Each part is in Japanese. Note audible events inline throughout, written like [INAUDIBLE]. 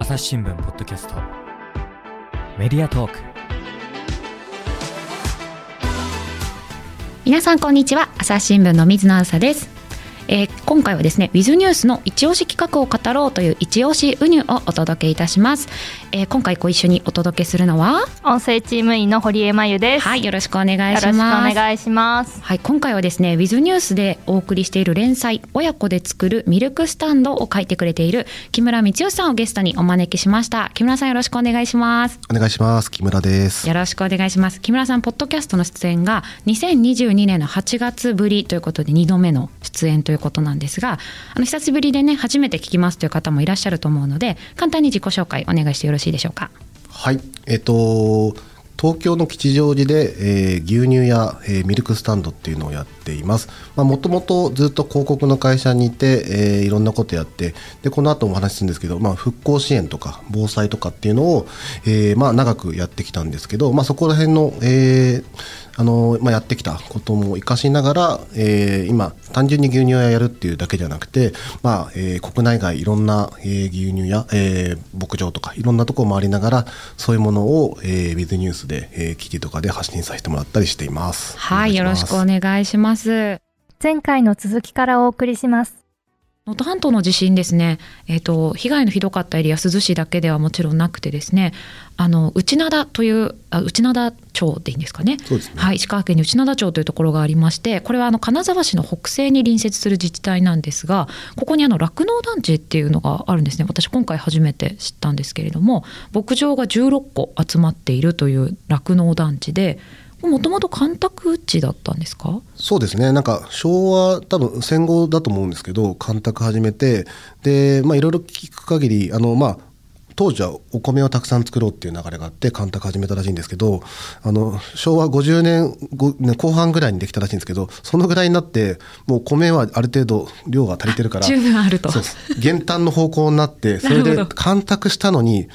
朝日新聞ポッドキャスト。メディアトーク。皆さんこんにちは。朝日新聞の水野あさです。えー、今回はですねウィズニュースの一押し企画を語ろうという一押しウニュをお届けいたします、えー、今回ご一緒にお届けするのは？音声チーム員の堀江真由です。はいよろしくお願いします。よろしくお願いします。はい今回はですねウィズニュースでお送りしている連載親子で作るミルクスタンドを書いてくれている木村光義さんをゲストにお招きしました。木村さんよろしくお願いします。お願いします。木村です。よろしくお願いします。木村さんポッドキャストの出演が2022年の8月ぶりということで2度目の出演ということなんですがあの久しぶりでね初めて聞きますという方もいらっしゃると思うので簡単に自己紹介お願いしてよろしろしいでしょうか？はい。えっ、と東京の吉祥寺で、えー、牛乳や、えー、ミルクスタンドっていうのをやっています。もともとずっと広告の会社にいて、えー、いろんなことやってでこの後もお話しするんですけど、まあ、復興支援とか防災とかっていうのを、えーまあ、長くやってきたんですけど、まあ、そこら辺の、えーあのまあ、やってきたことも生かしながら、えー、今単純に牛乳屋やるっていうだけじゃなくて、まあえー、国内外いろんな、えー、牛乳や、えー、牧場とかいろんなところ回りながらそういうものを、えー、ウィズニュースで、えー、記事とかで発信させてもらったりしています。はいよろしくお願いします。前回の続きからお送りします。能登半島の地震ですね、えーと、被害のひどかったエリア珠洲市だけではもちろんなくてですね。あの内灘というあ内灘町でいいんですかね、ね、はい、石川県に内灘町というところがありましてこれはあの金沢市の北西に隣接する自治体なんですがここにあの酪農団地っていうのがあるんですね。私今回初めて知ったんですけれども牧場が16個集まっているという酪農団地でもともと干拓地だったんですか？そうですね。なんか昭和多分戦後だと思うんですけど干拓始めてでまあいろいろ聞く限りあのまあ当時はお米をたくさん作ろうっていう流れがあって干拓始めたらしいんですけどあの昭和50年後半ぐらいにできたらしいんですけどそのぐらいになってもう米はある程度量が足りてるから十分あると。減反の方向になってそれで干拓したのに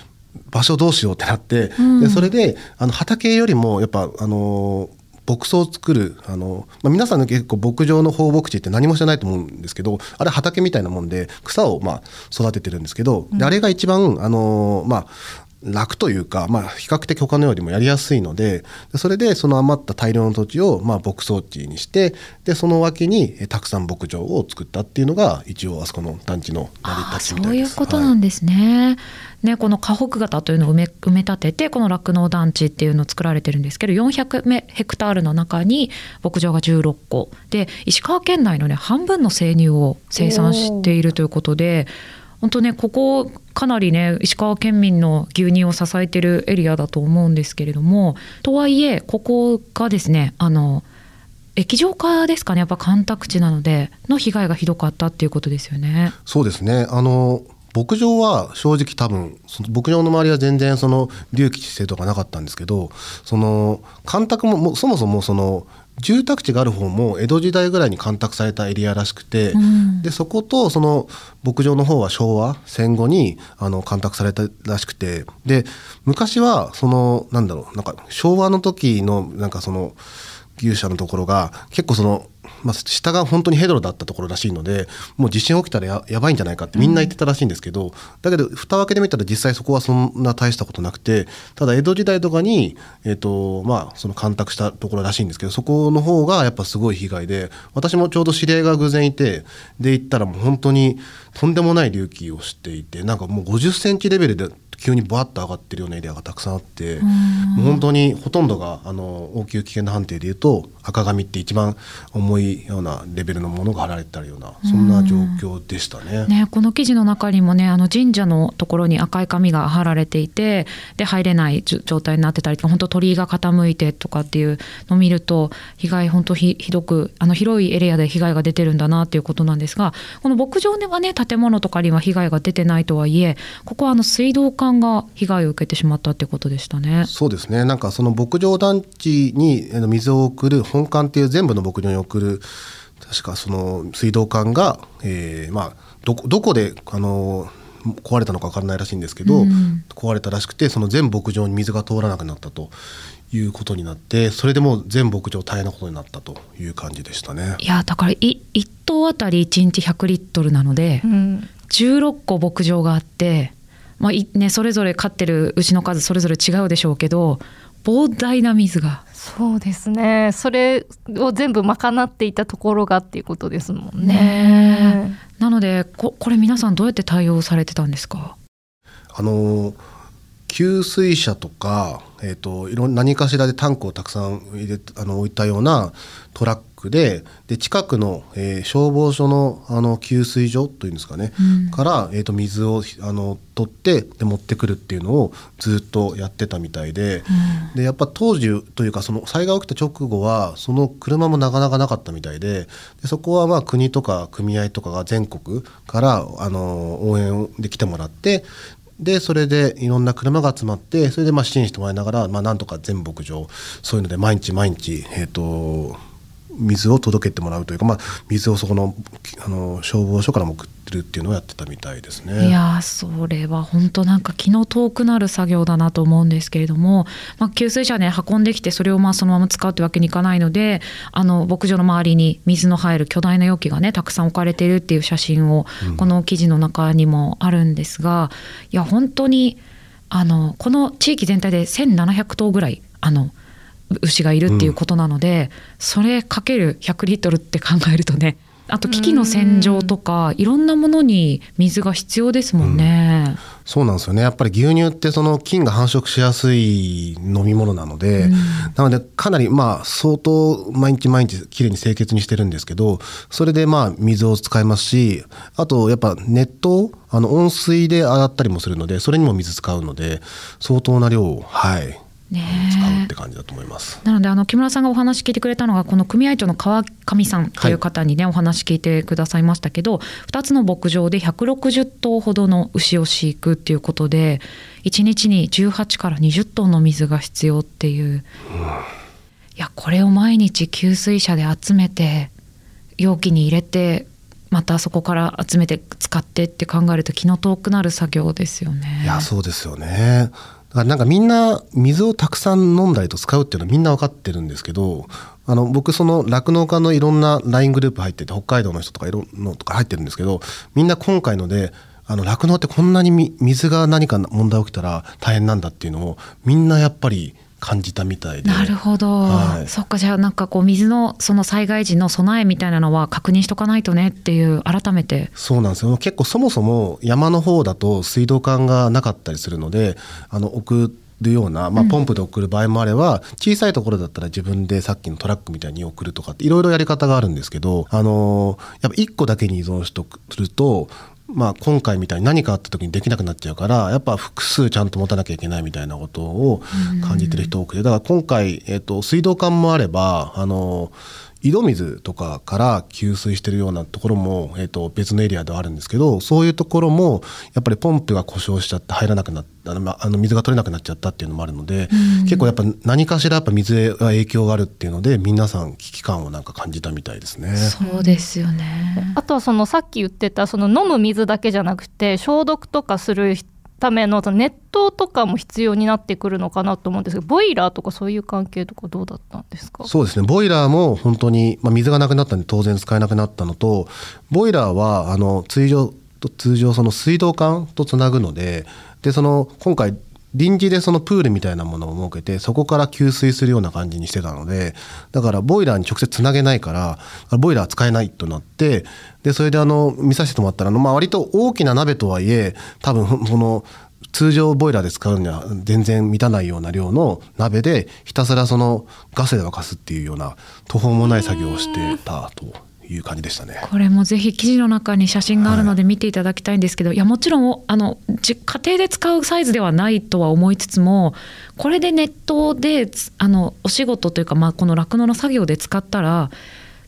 場所どうしようってなって、うん、でそれであの畑よりもやっぱあの牧草を作るあの、まあ、皆さんの結構牧場の放牧地って何もしてないと思うんですけどあれ畑みたいなもんで草をまあ育ててるんですけど、うん、あれが一番あの、まあ、楽というか、まあ、比較的他のよりもやりやすいのでそれでその余った大量の土地を、まあ、牧草地にしてでその脇にたくさん牧場を作ったっていうのが一応あそこの団地の成り立ちみたいです。そういうことなんですね。はいね、この河北型というのを埋め埋め立ててこの酪農団地っていうのを作られてるんですけど400ヘクタールの中に牧場が16個で石川県内のね半分の生乳を生産しているということで本当ねここかなりね石川県民の牛乳を支えてるエリアだと思うんですけれどもとはいえここがですねあの液状化ですかねやっぱ干拓地なのでの被害がひどかったっていうことですよね。そうですねあの牧場は正直多分その牧場の周りは全然その隆起姿勢とかなかったんですけどその干拓もそもそもその住宅地がある方も江戸時代ぐらいに干拓されたエリアらしくて、うん、でそことその牧場の方は昭和戦後にあの干拓されたらしくてで昔はそのなんだろうなんか昭和の時のなんかその牛舎のところが結構そのまあ、下が本当にヘドロだったところらしいのでもう地震起きたらややばいんじゃないかってみんな言ってたらしいんですけど、うん、だけど蓋を開けてみたら実際そこはそんな大したことなくてただ江戸時代とかに、えーとまあ、その干拓したところらしいんですけどそこの方がやっぱすごい被害で私もちょうど知り合いが偶然いてで行ったらもう本当にとんでもない隆起をしていてなんかもう50センチレベルで急にバッと上がってるようなエリアがたくさんあってもう本当にほとんどがあの応急危険な判定でいうと赤紙って一番重いようなレベルのものが貼られてたようなそんな状況でしたね。ねこの記事の中にもねあの神社のところに赤い紙が貼られていてで入れない状態になってたりとか本当鳥居が傾いてとかっていうのを見ると被害本当ひどくあの広いエリアで被害が出てるんだなっていうことなんですがこの牧場ではね建物とかには被害が出てないとはいえここはあの水道管が被害を受けてしまったってことでしたね。そうですねなんかその牧場団地に水を送る本館っていう全部の牧場に送る確かその水道管が、えー、まあどどこであの壊れたのか分からないらしいんですけど、うん、壊れたらしくてその全牧場に水が通らなくなったということになってそれでもう全牧場大変なことになったという感じでしたね。いやだから1頭あたり1日100リットルなので、うん、16個牧場があってまあいね、それぞれ飼ってる牛の数それぞれ違うでしょうけど膨大な水がそうですね。それを全部賄っていたところがっていうことですもんね。ねなのでここれ皆さんどうやって対応されてたんですか？あの給水車とか、えー、といろん何かしらでタンクをたくさん入れあの置いたようなトラックでで近くの、えー消防署のあの給水所というんですかね、うんから、えー、と水をあの取ってで持ってくるっていうのをずっとやってたみたいで。でやっぱ当時というかその災害起きた直後はその車もなかなかなかったみたいででそこはまあ国とか組合とかが全国からあの応援で来てもらってでそれでいろんな車が集まってそれでまあ支援してもらいながら、まあ、なんとか全牧場そういうので毎日毎日、えー、と水を届けてもらうというか、まあ、水をそこのあの消防署からも送ってるっていうのをやってたみたいですね。いやーそれは本当なんか気の遠くなる作業だなと思うんですけれども、まあ、給水車ね運んできてそれをまあそのまま使うってわけにいかないのであの牧場の周りに水の入る巨大な容器がねたくさん置かれているっていう写真をうんこの記事の中にもあるんですが、いや本当にあのこの地域全体で1700頭ぐらいあの牛がいるっていうことなので、それかける100リットルって考えるとねあと機器の洗浄とかいろんなものに水が必要ですもんね。そうなんですよね。やっぱり牛乳ってその菌が繁殖しやすい飲み物なので、うん。なのでかなりまあ相当毎日毎日きれいに清潔にしてるんですけどそれでまあ水を使いますしあとやっぱ熱湯あの温水で洗ったりもするのでそれにも水使うので相当な量をはいね使うえって感じだと思います。なのであの木村さんがお話聞いてくれたのがこの組合長の川上さんという方にね、お話聞いてくださいましたけど2つの牧場で160頭ほどの牛を飼育っていうことで1日に18から20トンの水が必要っていう、いやこれを毎日給水車で集めて容器に入れてまたそこから集めて使ってって考えると気の遠くなる作業ですよね。いやそうですよね。だからなんかみんな水をたくさん飲んだりと使うっていうのはみんな分かってるんですけどあの僕その酪農家のいろんな LINE グループ入ってて北海道の人とかいろんなのとか入ってるんですけどみんな今回ので酪農ってこんなに水が何か問題起きたら大変なんだっていうのをみんなやっぱり感じたみたいで。なるほど、はい。そっかじゃあなんかこう水のその災害時の備えみたいなのは確認しとかないとねっていう改めて。そうなんですよ。結構そもそも山の方だと水道管がなかったりするのであの送るような、まあ、ポンプで送る場合もあれば、小さいところだったら自分でさっきのトラックみたいに送るとかっていろいろやり方があるんですけど、あのやっぱ1個だけに依存しとくとまあ、今回みたいに何かあった時にできなくなっちゃうからやっぱ複数ちゃんと持たなきゃいけないみたいなことを感じてる人多くてだから今回、えっと水道管もあればあの井戸水とかから給水してるようなところも、えっと別のエリアではあるんですけどそういうところもやっぱりポンプが故障しちゃって入らなくなったあのまあの水が取れなくなっちゃったっていうのもあるので、結構やっぱ何かしらやっぱ水へが影響があるっていうので皆さん危機感をなんか感じたみたいですね。そうですよね。あとはそのさっき言ってたその飲む水だけじゃなくて消毒とかするためのその熱湯とかも必要になってくるのかなと思うんですけどボイラーとかそういう関係とかどうだったんですか？そうですね。ボイラーも本当に、まあ、水がなくなったんで当然使えなくなったのとボイラーはあの通常通常その水道管とつなぐのででその今回臨時でそのプールみたいなものを設けてそこから給水するような感じにしてたのでだからボイラーに直接つなげないからボイラー使えないとなってでそれであの見させてもらったら、まあ、割と大きな鍋とはいえ多分その通常ボイラーで使うには全然満たないような量の鍋でひたすらそのガスで沸かすっていうような途方もない作業をしてたと。いう感じでしたね。これもぜひ記事の中に写真があるので見ていただきたいんですけど、い、やもちろんあのじ家庭で使うサイズではないとは思いつつもこれでネットでつあのお仕事というか、まあ、この酪農の作業で使ったら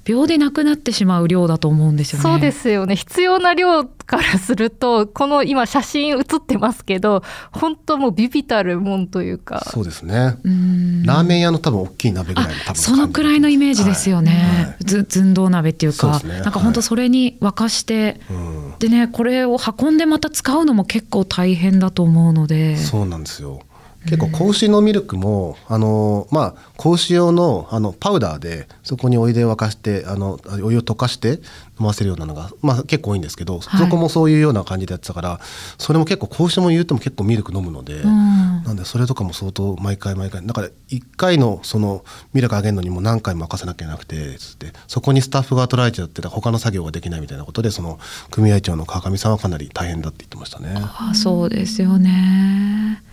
秒でなくなってしまう量だと思うんですよね。そうですよね。必要な量からするとこの今写真写ってますけど本当もうビビたるもんというか。そうですね。うん。ラーメン屋の多分大きい鍋ぐらいの多分そのくらいのイメージですよね、はい。はい。ず寸胴鍋っていうか。そうね。なんか本当それに沸かして、うん。でねこれを運んでまた使うのも結構大変だと思うので。そうなんですよ。結構子牛のミルクもあのまあ子牛用のあのパウダーでそこにお湯で沸かしてあのお湯を溶かして飲ませるようなのが、まあ、結構多いんですけど、はいそこもそういうような感じでやってたからそれも結構子牛も言っても結構ミルク飲むので、んなんでそれとかも相当毎回毎回だから1回のそのミルクあげるのにも何回も任せなきゃいけなくてつってそこにスタッフが取られちゃってた他の作業ができないみたいなことでその組合長の川上さんはかなり大変だって言ってましたね。あそうですよね。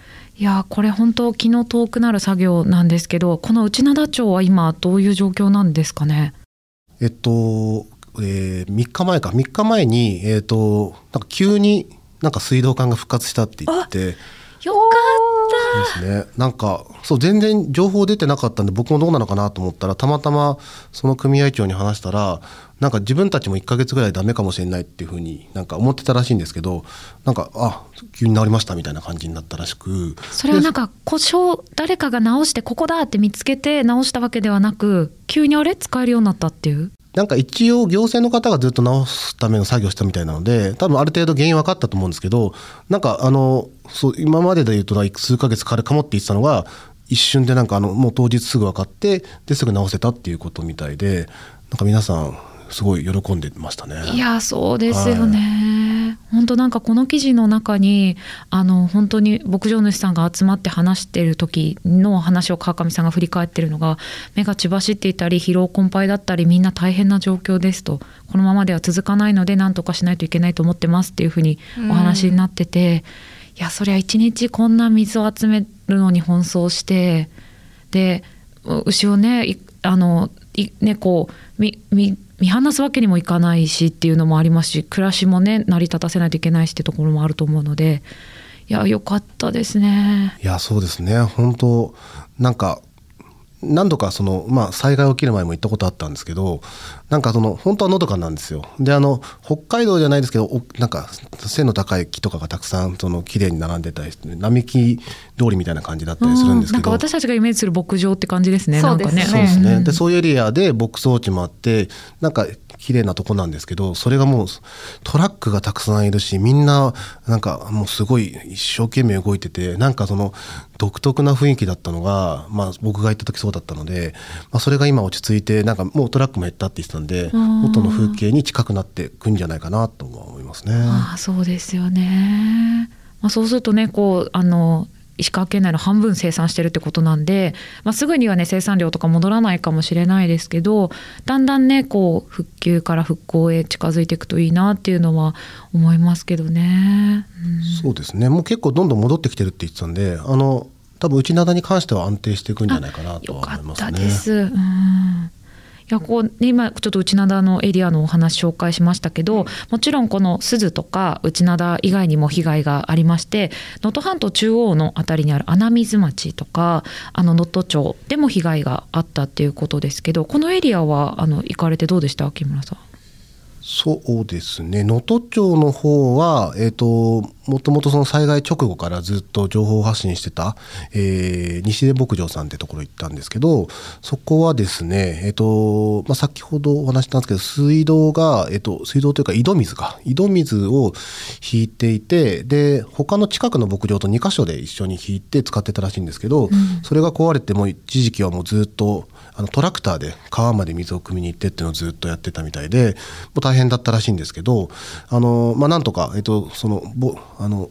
いやこれ本当気の遠くなる作業なんですけどこの内灘町は今どういう状況なんですかね？えっと、えー、3日前か。3日前に、えっと、なんか急になんか水道管が復活したって言ってよかっですね。なんかそう全然情報出てなかったんで僕もどうなのかなと思ったらたまたまその組合長に話したらなんか自分たちも1ヶ月ぐらいダメかもしれないっていうふうになんか思ってたらしいんですけどなんかあ急に治りましたみたいな感じになったらしくたそれはなんか故障誰かが直してここだって見つけて直したわけではなく急にあれ？使えるようになったっていう？なんか一応行政の方がずっと直すための作業をしたみたいなので多分ある程度原因分かったと思うんですけどなんかあのそう今までで言うと数ヶ月かかるかもって言ってたのが一瞬でなんかあのもう当日すぐ分かってですぐ直せたっていうことみたいでなんか皆さんすごい喜んでましたね。いやそうですよね、本当なんかこの記事の中にあの本当に牧場主さんが集まって話してる時の話を川上さんが振り返ってるのが目が血走っていたり疲労困憊だったりみんな大変な状況ですと。このままでは続かないので何とかしないといけないと思ってますっていうふうにお話になってて、いやそりゃ一日こんな水を集めるのに奔走してで牛をねいあのいねこうみみ見放すわけにもいかないしっていうのもありますし暮らしもね成り立たせないといけないしってところもあると思うのでいや良かったですね。いやそうですね本当なんか何度かその、まあ、災害起きる前も行ったことあったんですけどなんかその本当はのどかなんですよ。であの北海道じゃないですけどおなんか背の高い木とかがたくさんその綺麗に並んでたりして並木通りみたいな感じだったりするんですけど。なんか私たちがイメージする牧場って感じですね。そうです。ねなんかそうですね、んでそういうエリアで牧草地もあってなんか綺麗なとこなんですけどそれがもうトラックがたくさんいるしみんななんかもうすごい一生懸命動いててなんかその独特な雰囲気だったのが、まあ、僕が行った時そうだったので、まあ、それが今落ち着いてなんかもうトラックも減ったって言ってたんで元の風景に近くなってくんじゃないかなとは思いますね。ああそうですよね。まあ、そうするとねこうあの石川県内の半分生産してるってことなんで、まあ、すぐにはね生産量とか戻らないかもしれないですけどだんだんねこう復旧から復興へ近づいていくといいなっていうのは思いますけどね。うんそうですねもう結構どんどん戻ってきてるって言ってたんであの多分内灘に関しては安定していくんじゃないかなと思いますね。です。うんいやこうね今ちょっと内灘のエリアのお話紹介しましたけど、もちろんこの鈴とか内灘以外にも被害がありまして能登半島中央の辺りにある穴水町とかあの能登町でも被害があったっていうことですけどこのエリアはあの行かれてどうでした？木村さん。そうですね。能登町の方は、えー、ともともとその災害直後からずっと情報発信してた、えー西出牧場さんってところ行ったんですけどそこはですね、えーとまあ、先ほどお話ししたんですけど水道が、えー、と水道というか井戸水か。井戸水を引いていてで他の近くの牧場と2箇所で一緒に引いて使ってたらしいんですけど、それが壊れてもう一時期はもうずっとあのトラクターで川まで水を汲みに行ってっていうのをずっとやってたみたいでもう大変だったらしいんですけどあの、まあ、なんとか、えっと、そのあの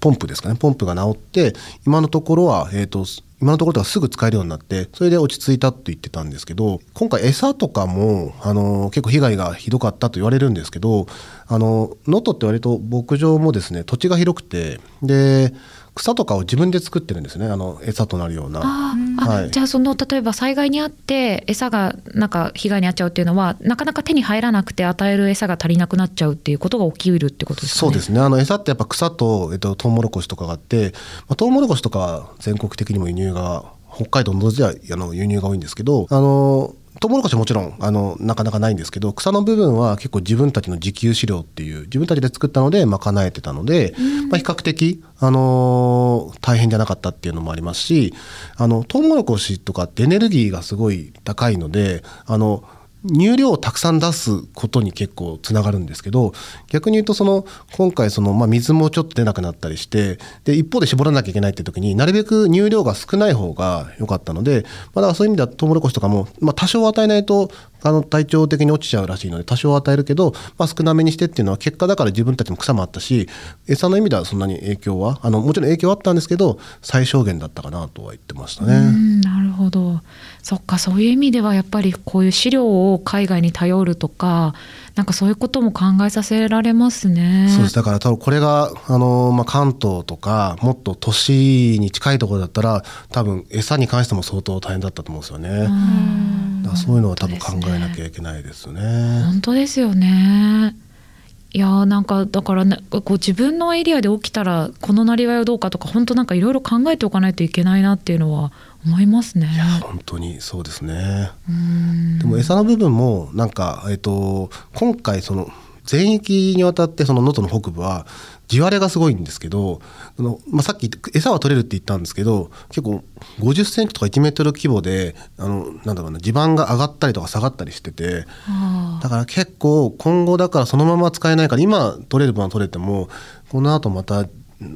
ポンプですかねポンプが治って今のところは、えっと今のところではすぐ使えるようになってそれで落ち着いたって言ってたんですけど今回餌とかもあの結構被害がひどかったと言われるんですけどあの能登って割と牧場もですね土地が広くてで草とかを自分で作ってるんですねあの餌となるような。はいじゃあその例えば災害にあって餌がなんか被害に遭っちゃうっていうのはなかなか手に入らなくて与える餌が足りなくなっちゃうっていうことが起きるってことですかね？そうですねあの餌ってやっぱ草と、えっと、トウモロコシとかがあって、まあ、トウモロコシとかは全国的にも輸入が北海道のではあの輸入が多いんですけどあのトウモロコシはもちろんあのなかなかないんですけど草の部分は結構自分たちの自給飼料っていう自分たちで作ったので賄えてたので、まあ、比較的、あの大変じゃなかったっていうのもありますしあのトウモロコシとかってエネルギーがすごい高いのであの乳量をたくさん出すことに結構つながるんですけど逆に言うとその今回その、まあ、水もちょっと出なくなったりしてで一方で絞らなきゃいけないって時になるべく乳量が少ない方が良かったので、まあ、だからそういう意味ではトウモロコシとかも、まあ、多少与えないとあの体調的に落ちちゃうらしいので多少与えるけど、まあ、少なめにしてっていうのは結果だから自分たちも草もあったし餌の意味ではそんなに影響はあのもちろん影響はあったんですけど最小限だったかなとは言ってましたね。ほどそっかそういう意味ではやっぱりこういう飼料を海外に頼るとかなんかそういうことも考えさせられますね。そうですだから多分これがあの、まあ、関東とかもっと都市に近いところだったら多分餌に関しても相当大変だったと思うんですよね。うそういうのは多分考えなきゃいけないですね。本当ですよね。いやーなんかだからねこう自分のエリアで起きたらこのなりわいはどうかとか本当なんかいろいろ考えておかないといけないなっていうのは思いますね。いや本当にそうですね。うんでも餌の部分もなんか、えっと今回その全域にわたってその能登の北部は地割れがすごいんですけどあの、まあ、さっき餌は取れるって言ったんですけど結構50センチとか1メートル規模であのなんだろうな地盤が上がったりとか下がったりしててあだから結構今後だからそのまま使えないから今取れる分は取れてもこの後また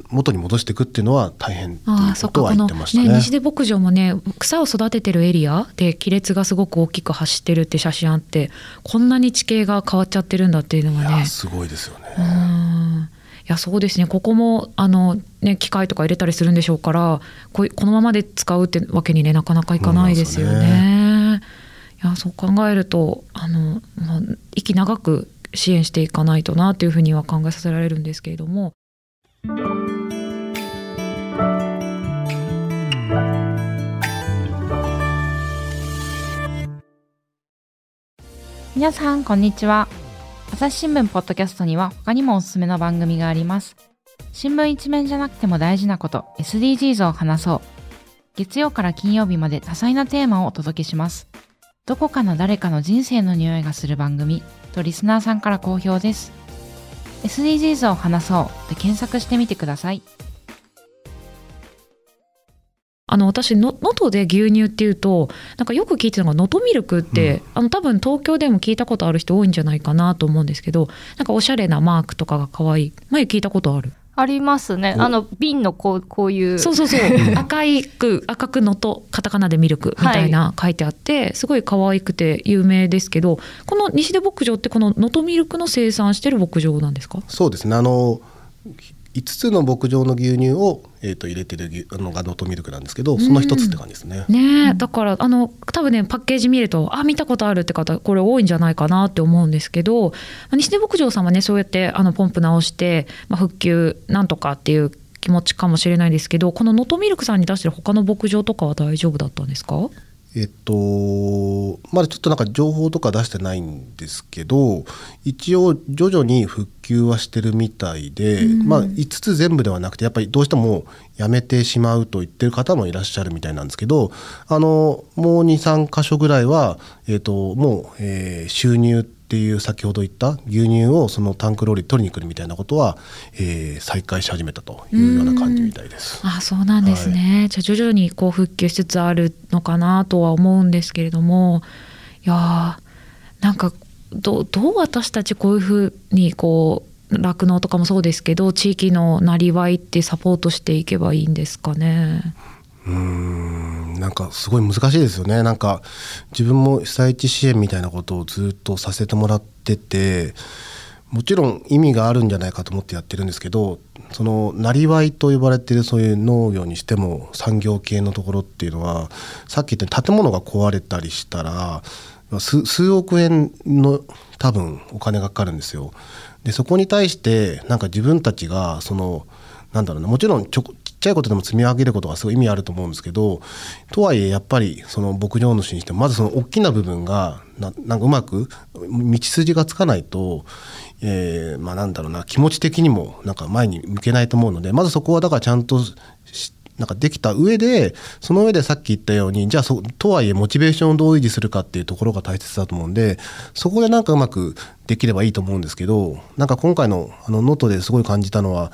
元に戻していくっていうのは大変ってあいうことは言あそってましたね。ね西出牧場もね草を育ててるエリアで亀裂がすごく大きく走ってるって写真あってこんなに地形が変わっちゃってるんだっていうのがねすごいですよね。うんいやそうですねここもあの、ね、機械とか入れたりするんでしょうからこうこのままで使うってわけにねなかなかいかないですよね。いやそう考えるとあの、まあ、息長く支援していかないとなというふうには考えさせられるんですけれども。皆さんこんにちは。朝日新聞ポッドキャストには他にもおすすめの番組があります。新聞一面じゃなくても大事なこと SDGs を話そう。月曜から金曜日まで多彩なテーマをお届けします。どこかの誰かの人生の匂いがする番組とリスナーさんから好評です。SDGs を話そうで検索してみてください。あの私の能登で牛乳っていうとなんかよく聞いてたのが能登ミルクって、あの多分東京でも聞いたことある人多いんじゃないかなと思うんですけどなんかおしゃれなマークとかが可愛い。前聞いたことある？ありますね。あの瓶のこうこういう。そうそうそう。[LAUGHS] 赤いく赤くのとカタカナでミルクみたいな書いてあって、すごい可愛くて有名ですけどこの西出牧場ってこの能登ミルクの生産してる牧場なんですか？そうですね。あの5つの牧場の牛乳を、えー、と入れてる牛あのが能登ミルクなんですけどその一つって感じですね。ねえだからあの多分ねパッケージ見るとあ見たことあるって方これ多いんじゃないかなって思うんですけど西出牧場さんはねそうやってあのポンプ直して、まあ、復旧なんとかっていう気持ちかもしれないですけどこの能登ミルクさんに出してる他の牧場とかは大丈夫だったんですか？えっとまだちょっとなんか情報とか出してないんですけど一応徐々に復旧はしてるみたいで、まあ5つ全部ではなくてやっぱりどうしてもやめてしまうと言ってる方もいらっしゃるみたいなんですけどあのもう23箇所ぐらいは、えっともう、えー収入っていう先ほど言った牛乳をそのタンクローリー取りに来るみたいなことは、えー再開し始めたというような感じみたいです。あそうなんですね、じゃあ徐々にこう復旧しつつあるのかなとは思うんですけれどもいやーなんかどどう私たちこういうふうにこう酪農とかもそうですけど地域のなりわいってサポートしていけばいいんですかね。うんなんかすごい難しいですよねなんか自分も被災地支援みたいなことをずっとさせてもらっててもちろん意味があるんじゃないかと思ってやってるんですけどそのなりわいと呼ばれてるそういう農業にしても産業系のところっていうのはさっき言った建物が壊れたりしたら数億円の多分お金がかかるんですよ。でそこに対してなんか自分たちがそのなんだろうなもちろんちょちっちゃいことでも積み上げることがすごい意味あると思うんですけどとはいえやっぱりその牧場主にしてもまずその大きな部分がななんかうまく道筋がつかないと、えーまあなんだろうな気持ち的にもなんか前に向けないと思うのでまずそこはだからちゃんとしなんかできた上でその上でさっき言ったようにじゃあそとはいえモチベーションをどう維持するかっていうところが大切だと思うんでそこでなんかうまくできればいいと思うんですけどなんか今回のあの能登ですごい感じたのは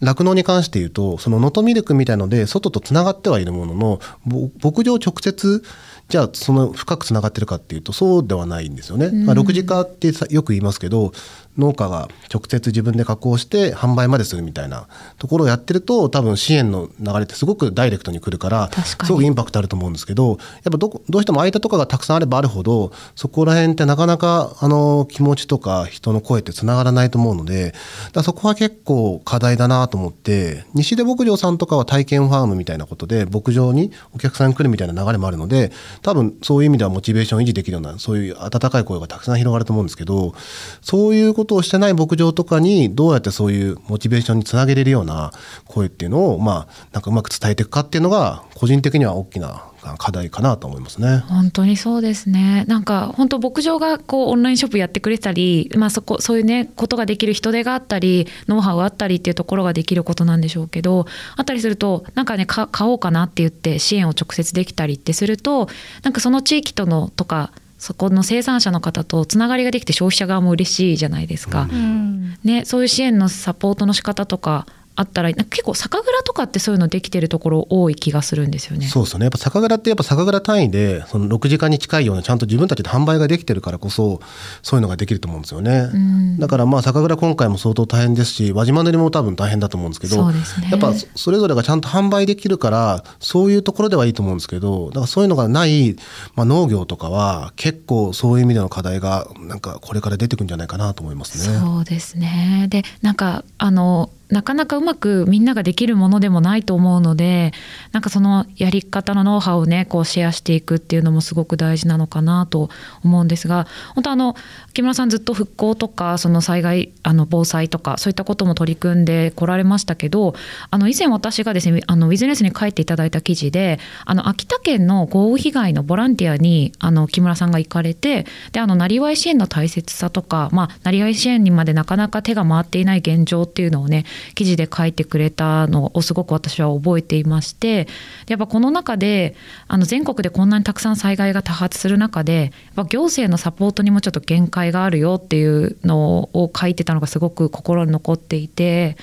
酪農に関して言うとその能登ミルクみたいので外とつながってはいるもののぼ牧場直接じゃあその深くつながってるかっていうとそうではないんですよね。うんまあ、6次化ってさよく言いますけど農家が直接自分で加工して販売までするみたいなところをやってると多分支援の流れってすごくダイレクトに来るからすごくインパクトあると思うんですけどやっぱどこどうしても間とかがたくさんあればあるほどそこら辺ってなかなかあの気持ちとか人の声ってつながらないと思うのでだそこは結構課題だなと思って西出牧場さんとかは体験ファームみたいなことで牧場にお客さん来るみたいな流れもあるので多分そういう意味ではモチベーションを維持できるようなそういう温かい声がたくさん広がると思うんですけどそういうことをしてない牧場とかにどうやってそういうモチベーションにつなげれるような声っていうのをまあなんかうまく伝えていくかっていうのが個人的には大きな課題かなと思いますね。本当にそうですねなんか本当牧場がこうオンラインショップやってくれたり、まあ、そこそういうねことができる人手があったりノウハウあったりっていうところができることなんでしょうけどあったりするとなんかねか買おうかなって言って支援を直接できたりってするとなんかその地域とのとかそこの生産者の方とつながりができて消費者側も嬉しいじゃないですか。うんね、そういう支援のサポートの仕方とかあったら結構酒蔵とかってそういうのできてるところ多い気がするんですよね。そうですよね。やっぱ酒蔵ってやっぱ酒蔵単位でその6時間に近いようなちゃんと自分たちで販売ができてるからこそそういうのができると思うんですよね。うんだからまあ酒蔵今回も相当大変ですし輪島塗りも多分大変だと思うんですけどそうですねやっぱそそれぞれがちゃんと販売できるからそういうところではいいと思うんですけどだからそういうのがない、まあ、農業とかは結構そういう意味での課題がなんかこれから出てくるんじゃないかなと思いますね。そうですねでなんかあのなかなかうまくみんなができるものでもないと思うのでなんかそのやり方のノウハウをねこうシェアしていくっていうのもすごく大事なのかなと思うんですが本当あの木村さんずっと復興とかその災害あの防災とかそういったことも取り組んでこられましたけどあの以前私がですねあのウィズネスに書いていただいた記事であの秋田県の豪雨被害のボランティアにあの木村さんが行かれてであのなりわい支援の大切さとか、まあ、なりわい支援にまでなかなか手が回っていない現状っていうのをね記事で書いてくれたのをすごく私は覚えていましてやっぱこの中であの全国でこんなにたくさん災害が多発する中でやっ行政のサポートにもちょっと限界があるよっていうのを書いてたのがすごく心に残っていて。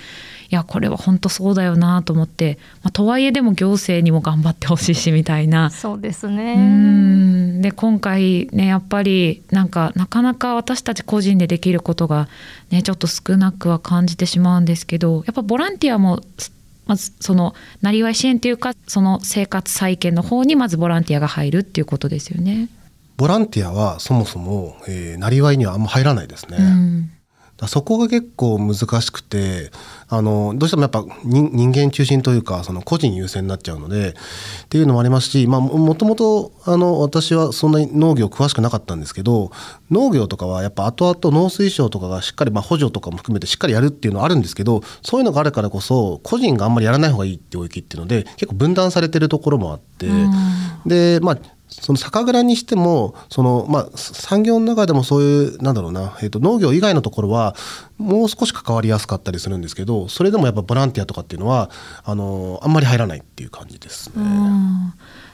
いやこれは本当そうだよなと思って、まあ、とはいえでも行政にも頑張ってほしいしみたいなそうですうね。んで今回ねやっぱりなんかなかなか私たち個人でできることがねちょっと少なくは感じてしまうんですけどやっぱボランティアもまずそのなりわい支援っていうかその生活再建の方にまずボランティアが入るっていうことですよね。ボランティアはそもそも、えー、なりわいにはあんま入らないですね。うんそこが結構難しくてあのどうしてもやっぱ人人間中心というかその個人優先になっちゃうのでっていうのもありますし、まあ、ももともとあの私はそんなに農業詳しくなかったんですけど農業とかはやっぱ後々農水省とかがしっかり、まあ、補助とかも含めてしっかりやるっていうのはあるんですけどそういうのがあるからこそ個人があんまりやらない方がいいって領域っていうので結構分断されてるところもあって。でまあその酒蔵にしてもその、まあ、産業の中でもそういうなんだろうな、えー、と農業以外のところはもう少し関わりやすかったりするんですけどそれでもやっぱボランティアとかっていうのはあのあんまり入らないっていう感じですね。ん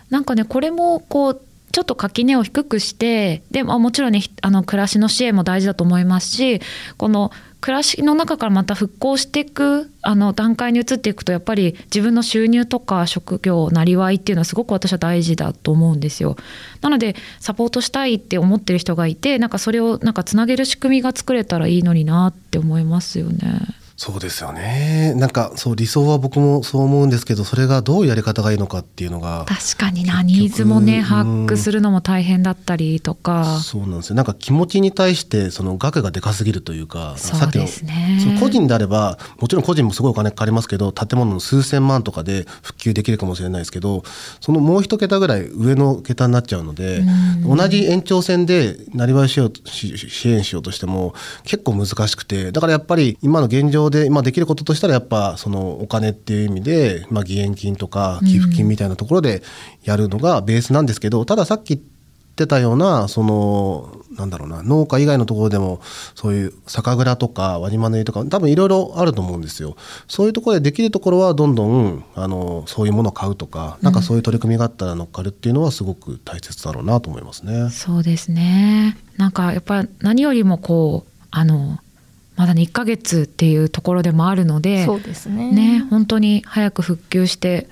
なんかねこれもこうちょっと垣根を低くしてでももちろんねあの暮らしの支援も大事だと思いますしこの暮らしの中からまた復興していくあの段階に移っていくとやっぱり自分の収入とか職業なりわいっていうのはすごく私は大事だと思うんですよ。なのでサポートしたいって思ってる人がいてなんかそれをなんかつなげる仕組みが作れたらいいのになって思いますよね。そうですよね。なんかそう理想は僕もそう思うんですけどそれがどういうやり方がいいのかっていうのが確かになニーズもねうん。把握するのも大変だったりとか。そうなんですよ。なんか気持ちに対してその額がでかすぎるというかそうですね。その個人であればもちろん個人もすごいお金かかりますけど建物の数千万とかで復旧できるかもしれないですけどそのもう一桁ぐらい上の桁になっちゃうので同じ延長線でなりわいしようとし支援しようとしても結構難しくてだからやっぱり今の現状で、まあ、できることとしたらやっぱそのお金っていう意味で、まあ、義援金とか寄付金みたいなところでやるのがベースなんですけどたださっき言ってたようなそのなんだろうな農家以外のところでもそういう酒蔵とか輪島塗りとか多分いろいろあると思うんですよ。そういうところでできるところはどんどんあのそういうものを買うとかなんかそういう取り組みがあったら乗っかるっていうのはすごく大切だろうなと思いますね。そうですねなんかやっぱ何よりもこうあのまだね1ヶ月っていうところでもあるのでそうですね。ね本当に早く復旧して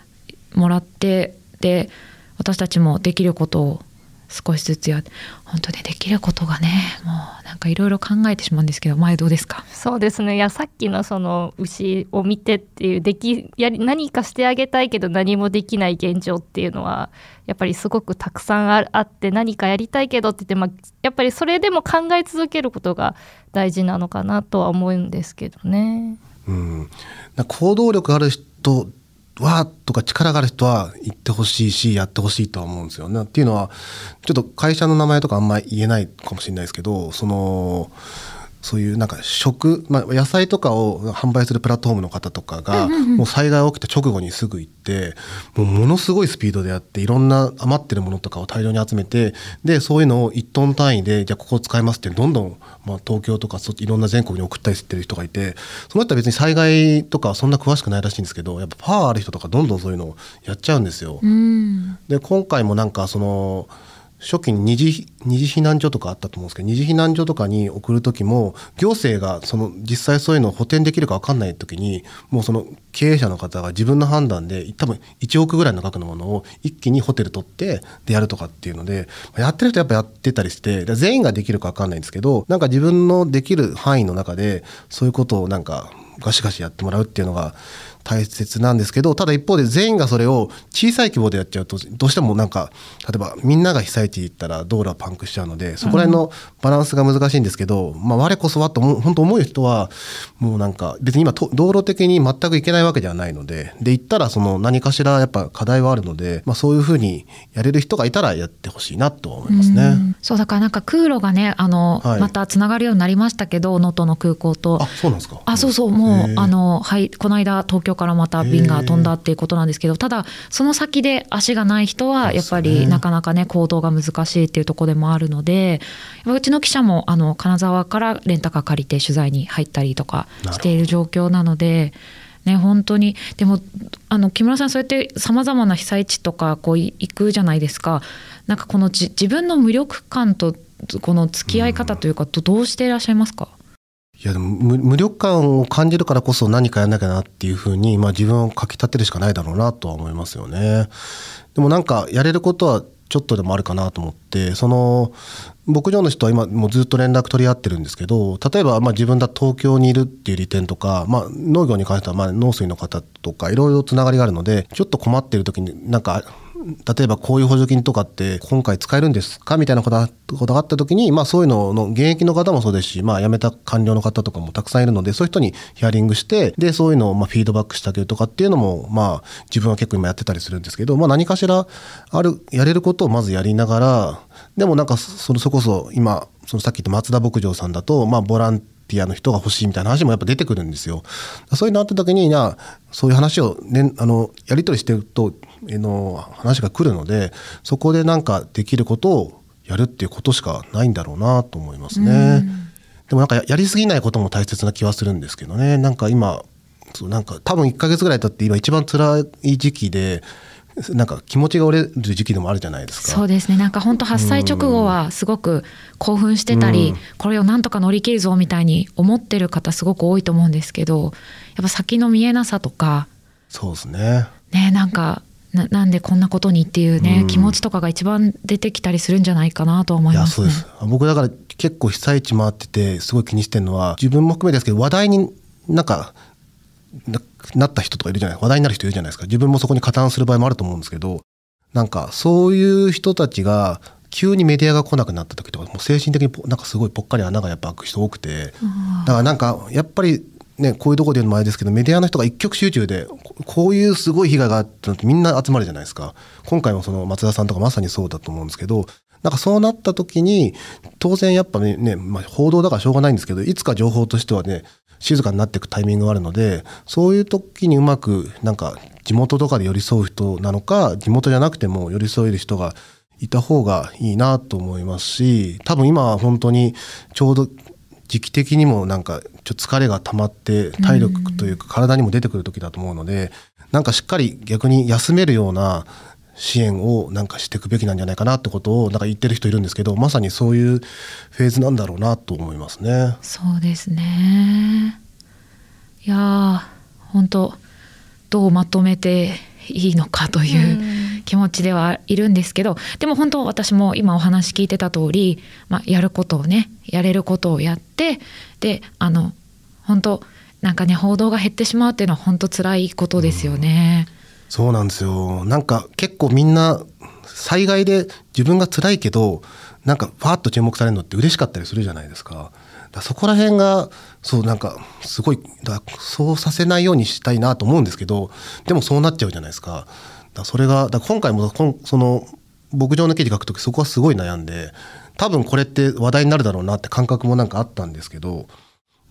もらってで私たちもできることを少しずつや本当にできることがねもうなんかいろいろ考えてしまうんですけど前どうですか？そうですね。いやさっきのその牛を見てっていうできやり何かしてあげたいけど何もできない現状っていうのはやっぱりすごくたくさんああって何かやりたいけどって言って、まあ、やっぱりそれでも考え続けることが大事なのかなとは思うんですけどね。うん、行動力ある人はとか力がある人は行ってほしいしやってほしいとは思うんですよね。っていうのはちょっと会社の名前とかあんまり言えないかもしれないですけどそのそういうなんか食、まあ、野菜とかを販売するプラットフォームの方とかが、もう災害起きた直後にすぐ行ってもうものすごいスピードでやっていろんな余ってるものとかを大量に集めてでそういうのを1トン単位でじゃあここ使いますってどんどん、まあ、東京とかそいろんな全国に送ったりしてる人がいてその人は別に災害とかそんな詳しくないらしいんですけどやっぱパワーある人とかどんどんそういうのをやっちゃうんですよ。うんで今回もなんかその初期に二次二次避難所とかあったと思うんですけど二次避難所とかに送る時も行政がその実際そういうのを補填できるか分かんない時にもうその経営者の方が自分の判断で多分1億ぐらいの額のものを一気にホテル取ってでやるとかっていうのでやってる人やっぱやってたりして全員ができるか分かんないんですけどなんか自分のできる範囲の中でそういうことをなんかガシガシやってもらうっていうのが大切なんですけどただ一方で全員がそれを小さい規模でやっちゃうとどうしてもなんか例えばみんなが被災地に行ったら道路はパンクしちゃうのでそこら辺のバランスが難しいんですけど、まあ、我こそはと本当思う人はもうなんか別に今と道路的に全く行けないわけではないのでで行ったらその何かしらやっぱ課題はあるので、まあ、そういうふうにやれる人がいたらやってほしいなと思いますね。うん。そうだからなんか空路がねあの、はい。またつながるようになりましたけど能登の空港と。あそうなんですか。あそうそうもうあのはいこの間東京からまた便が飛んだっていうことなんですけどただその先で足がない人はやっぱりなかなかね行動が難しいっていうところでもあるのでうちの記者もあの金沢からレンタカー借りて取材に入ったりとかしている状況なので。ね、本当にでもあの木村さんそうやってさまざまな被災地とかこうい行くじゃないですか。なんかこのじ自分の無力感とこの付き合い方というか、どどうしていらっしゃいますか？いやでも無力感を感じるからこそ何かやんなきゃなっていうふうに、まあ、自分をかき立てるしかないだろうなとは思いますよね。でもなんかやれることはちょっとでもあるかなと思ってその牧場の人は今もうずっと連絡取り合ってるんですけど例えばまあ自分だ東京にいるっていう利点とか、まあ、農業に関してはまあ農水の方とかいろいろつながりがあるのでちょっと困ってる時になんか例えばこういう補助金とかって今回使えるんですかみたいなことがあった時に、まあ、そういうのの現役の方もそうですし、まあ、辞めた官僚の方とかもたくさんいるのでそういう人にヒアリングしてでそういうのをまあフィードバックしてあげるとかっていうのも、まあ、自分は結構今やってたりするんですけど、まあ、何かしらあるやれることをまずやりながらでもなんかそのそこそ今そのさっき言った松田牧場さんだと、まあ、ボランティアの人が欲しいみたいな話もやっぱ出てくるんですよ。そういうのあった時になそういう話を、ね、あのやり取りしてると、えの話が来るのでそこでなんかできることをやるっていうことしかないんだろうなと思いますね。でもなんかややりすぎないことも大切な気はするんですけどねなんか今そうなんか多分1ヶ月ぐらい経って今一番辛い時期でなんか気持ちが折れる時期でもあるじゃないですか。そうですねなんか本当発災直後はすごく興奮してたり、うんこれをなんとか乗り切るぞみたいに思ってる方すごく多いと思うんですけどやっぱ先の見えなさとかそうですね。ねなんかななんでこんなことにっていうね、うん気持ちとかが一番出てきたりするんじゃないかなと思いいますね。やそうです僕だから結構被災地回っててすごい気にしてるのは自分も含めてですけど話題になんかななった人とかいるじゃない話題になる人いるじゃないですか。自分もそこに加担する場合もあると思うんですけどなんかそういう人たちが急にメディアが来なくなった時とかもう精神的にぽなんかすごいぽっかり穴がやっぱ開く人多くてだからなんかやっぱりねこういうとこで言うのもあれですけどメディアの人が一極集中でここういうすごい被害があったのってみんな集まるじゃないですか。今回もその松田さんとかまさにそうだと思うんですけどなんかそうなった時に当然やっぱねね、まあ、報道だからしょうがないんですけどいつか情報としてはね静かになっていくタイミングがあるのでそういう時にうまくなんか地元とかで寄り添う人なのか地元じゃなくても寄り添える人がいた方がいいなと思いますし多分今は本当にちょうど時期的にもなんかちょっと疲れが溜まって体力というか体にも出てくる時だと思うのでなんかしっかり逆に休めるような支援をなんかしていくべきなんじゃないかなってことをなんか言ってる人いるんですけどまさにそういうフェーズなんだろうなと思いますね。そうですねいやー本当どうまとめていいのかという気持ちではいるんですけどでも本当私も今お話聞いてた通り、まあ、やることをねやれることをやってであの本当なんかね報道が減ってしまうっていうのは本当辛いことですよね。そうなんですよなんか結構みんな災害で自分が辛いけどなんかパーッと注目されるのって嬉しかったりするじゃないですか。だそこら辺がそうなんかすごいだそうさせないようにしたいなと思うんですけどでもそうなっちゃうじゃないですか。だそれがだ今回もその牧場の記事書く時そこはすごい悩んで多分これって話題になるだろうなって感覚もなんかあったんですけど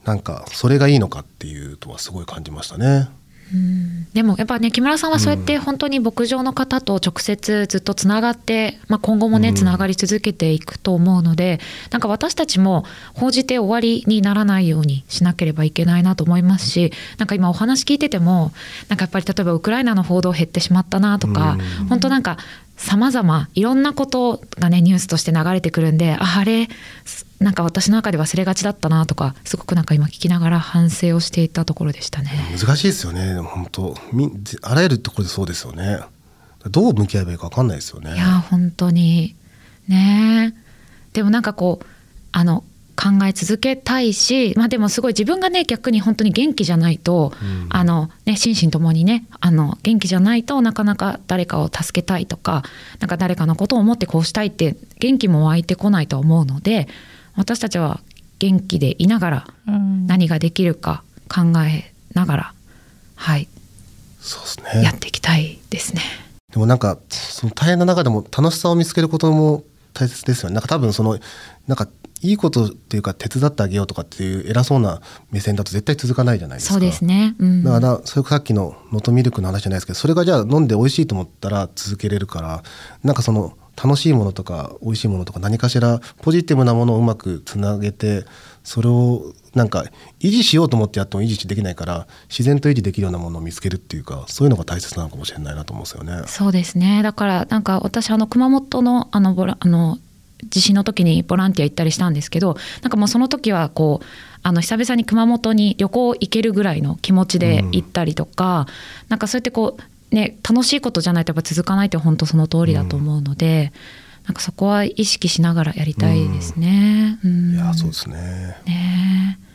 なんかそれがいいのかっていうとはすごい感じましたね。うんでもやっぱね木村さんはそうやって本当に牧場の方と直接ずっとつながって、まあ、今後もねうん。つながり続けていくと思うのでなんか私たちも報じて終わりにならないようにしなければいけないなと思いますしなんか今お話聞いててもなんかやっぱり例えばウクライナの報道減ってしまったなとかうん。本当なんか様々いろんなことがねニュースとして流れてくるんでああれなんか私の中で忘れがちだったなとかすごくなんか今聞きながら反省をしていたところでしたね。難しいですよね。でも本当みあらゆるところでそうですよね。どう向き合えばいいか分かんないですよね。いや本当に。ね。えでもなんかこうあの考え続けたいし、まあ、でもすごい自分がね逆に本当に元気じゃないと、うん。あのね、心身ともにねあの元気じゃないとなかなか誰かを助けたいとかなんか誰かのことを思ってこうしたいって元気も湧いてこないと思うので私たちは元気でいながらうん。何ができるか考えながら、はい、そうですね。やっていきたいですね。でもなんかその大変な中でも楽しさを見つけることも大切ですよね。なんか多分そのなんかいいことっていうか手伝ってあげようとかっていう偉そうな目線だと絶対続かないじゃないですか。そうですね、うん、だからそれさっきの能登ミルクの話じゃないですけどそれがじゃあ飲んで美味しいと思ったら続けれるからなんかその楽しいものとか美味しいものとか何かしらポジティブなものをうまくつなげてそれをなんか維持しようと思ってやっても維持できないから自然と維持できるようなものを見つけるっていうかそういうのが大切なのかもしれないなと思うんですよね。そうですねだからなんか私あの熊本のあのボラあの地震の時にボランティア行ったりしたんですけどなんかもうその時はこうあの久々に熊本に旅行行けるぐらいの気持ちで行ったりとか、なんかそうやってこうね楽しいことじゃないとやっぱ続かないって本当その通りだと思うので、なんかそこは意識しながらやりたいですね。うん。いやそうですね。ね。え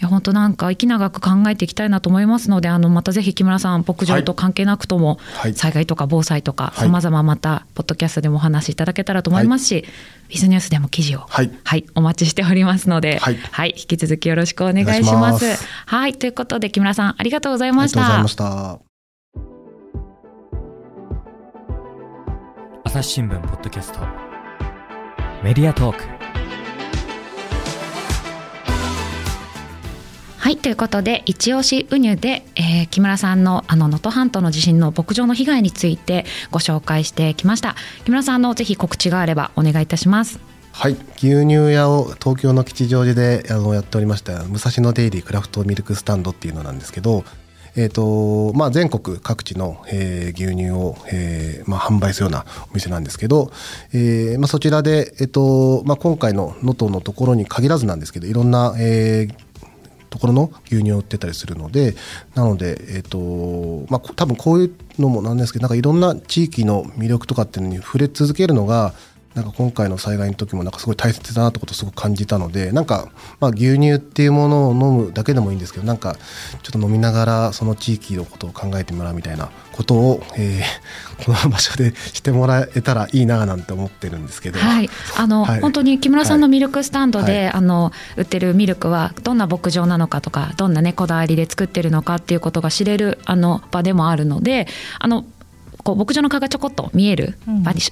いや本当なんか息長く考えていきたいなと思いますのであのまたぜひ木村さん牧場と関係なくとも、はい。災害とか防災とかはい。さまざままたポッドキャストでもお話しいただけたらと思いますし、ウィズニュースでも記事をはい。お待ちしておりますので、はい。引き続きよろしくお願いします。はいということで木村さんありがとうございました朝日新聞ポッドキャスト。メディアトーク。はいということで一押しウニュで、えー木村さんのあの能登半島の地震の牧場の被害についてご紹介してきました。木村さんのぜひ告知があればお願いいたします。はい、牛乳屋を東京の吉祥寺であのやっておりました武蔵野デイリークラフトミルクスタンドっていうのなんですけど、えーとまあ、全国各地の、えー牛乳を、えーまあ、販売するようなお店なんですけど、えーまあ、そちらで、えーとまあ、今回の能登のところに限らずなんですけどいろんな、えーところの牛乳を売ってたりするのでなので、えーとまあ、多分こういうのもなんですけどなんかいろんな地域の魅力とかっていうのに触れ続けるのがなんか今回の災害の時もなんかすごい大切だなってことをすごく感じたのでなんか、まあ、牛乳っていうものを飲むだけでもいいんですけどなんかちょっと飲みながらその地域のことを考えてもらうみたいなことを、えー [LAUGHS] この場所でしてもらえたらいいななんて思ってるんですけど。はい、あの、はい。本当に木村さんのミルクスタンドで、はい。あの売ってるミルクはどんな牧場なのかとかどんなねこだわりで作ってるのかっていうことが知れるあの場でもあるのであのこう牧場の顔がちょこっと見える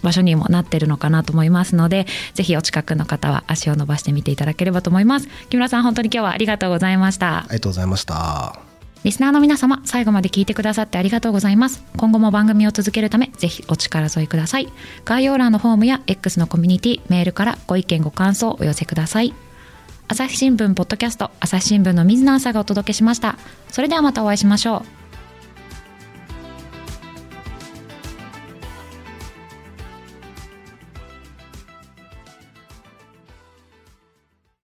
場所にもなってるのかなと思いますので、ぜひお近くの方は足を伸ばしてみていただければと思います木村さん本当に今日はありがとうございましたありがとうございました。リスナーの皆様、最後まで聞いてくださってありがとうございます。今後も番組を続けるため、ぜひお力添えください。概要欄のフォームや X のコミュニティ、メールからご意見ご感想をお寄せください。朝日新聞ポッドキャスト、朝日新聞の水野朝がお届けしました。それではまたお会いしましょう。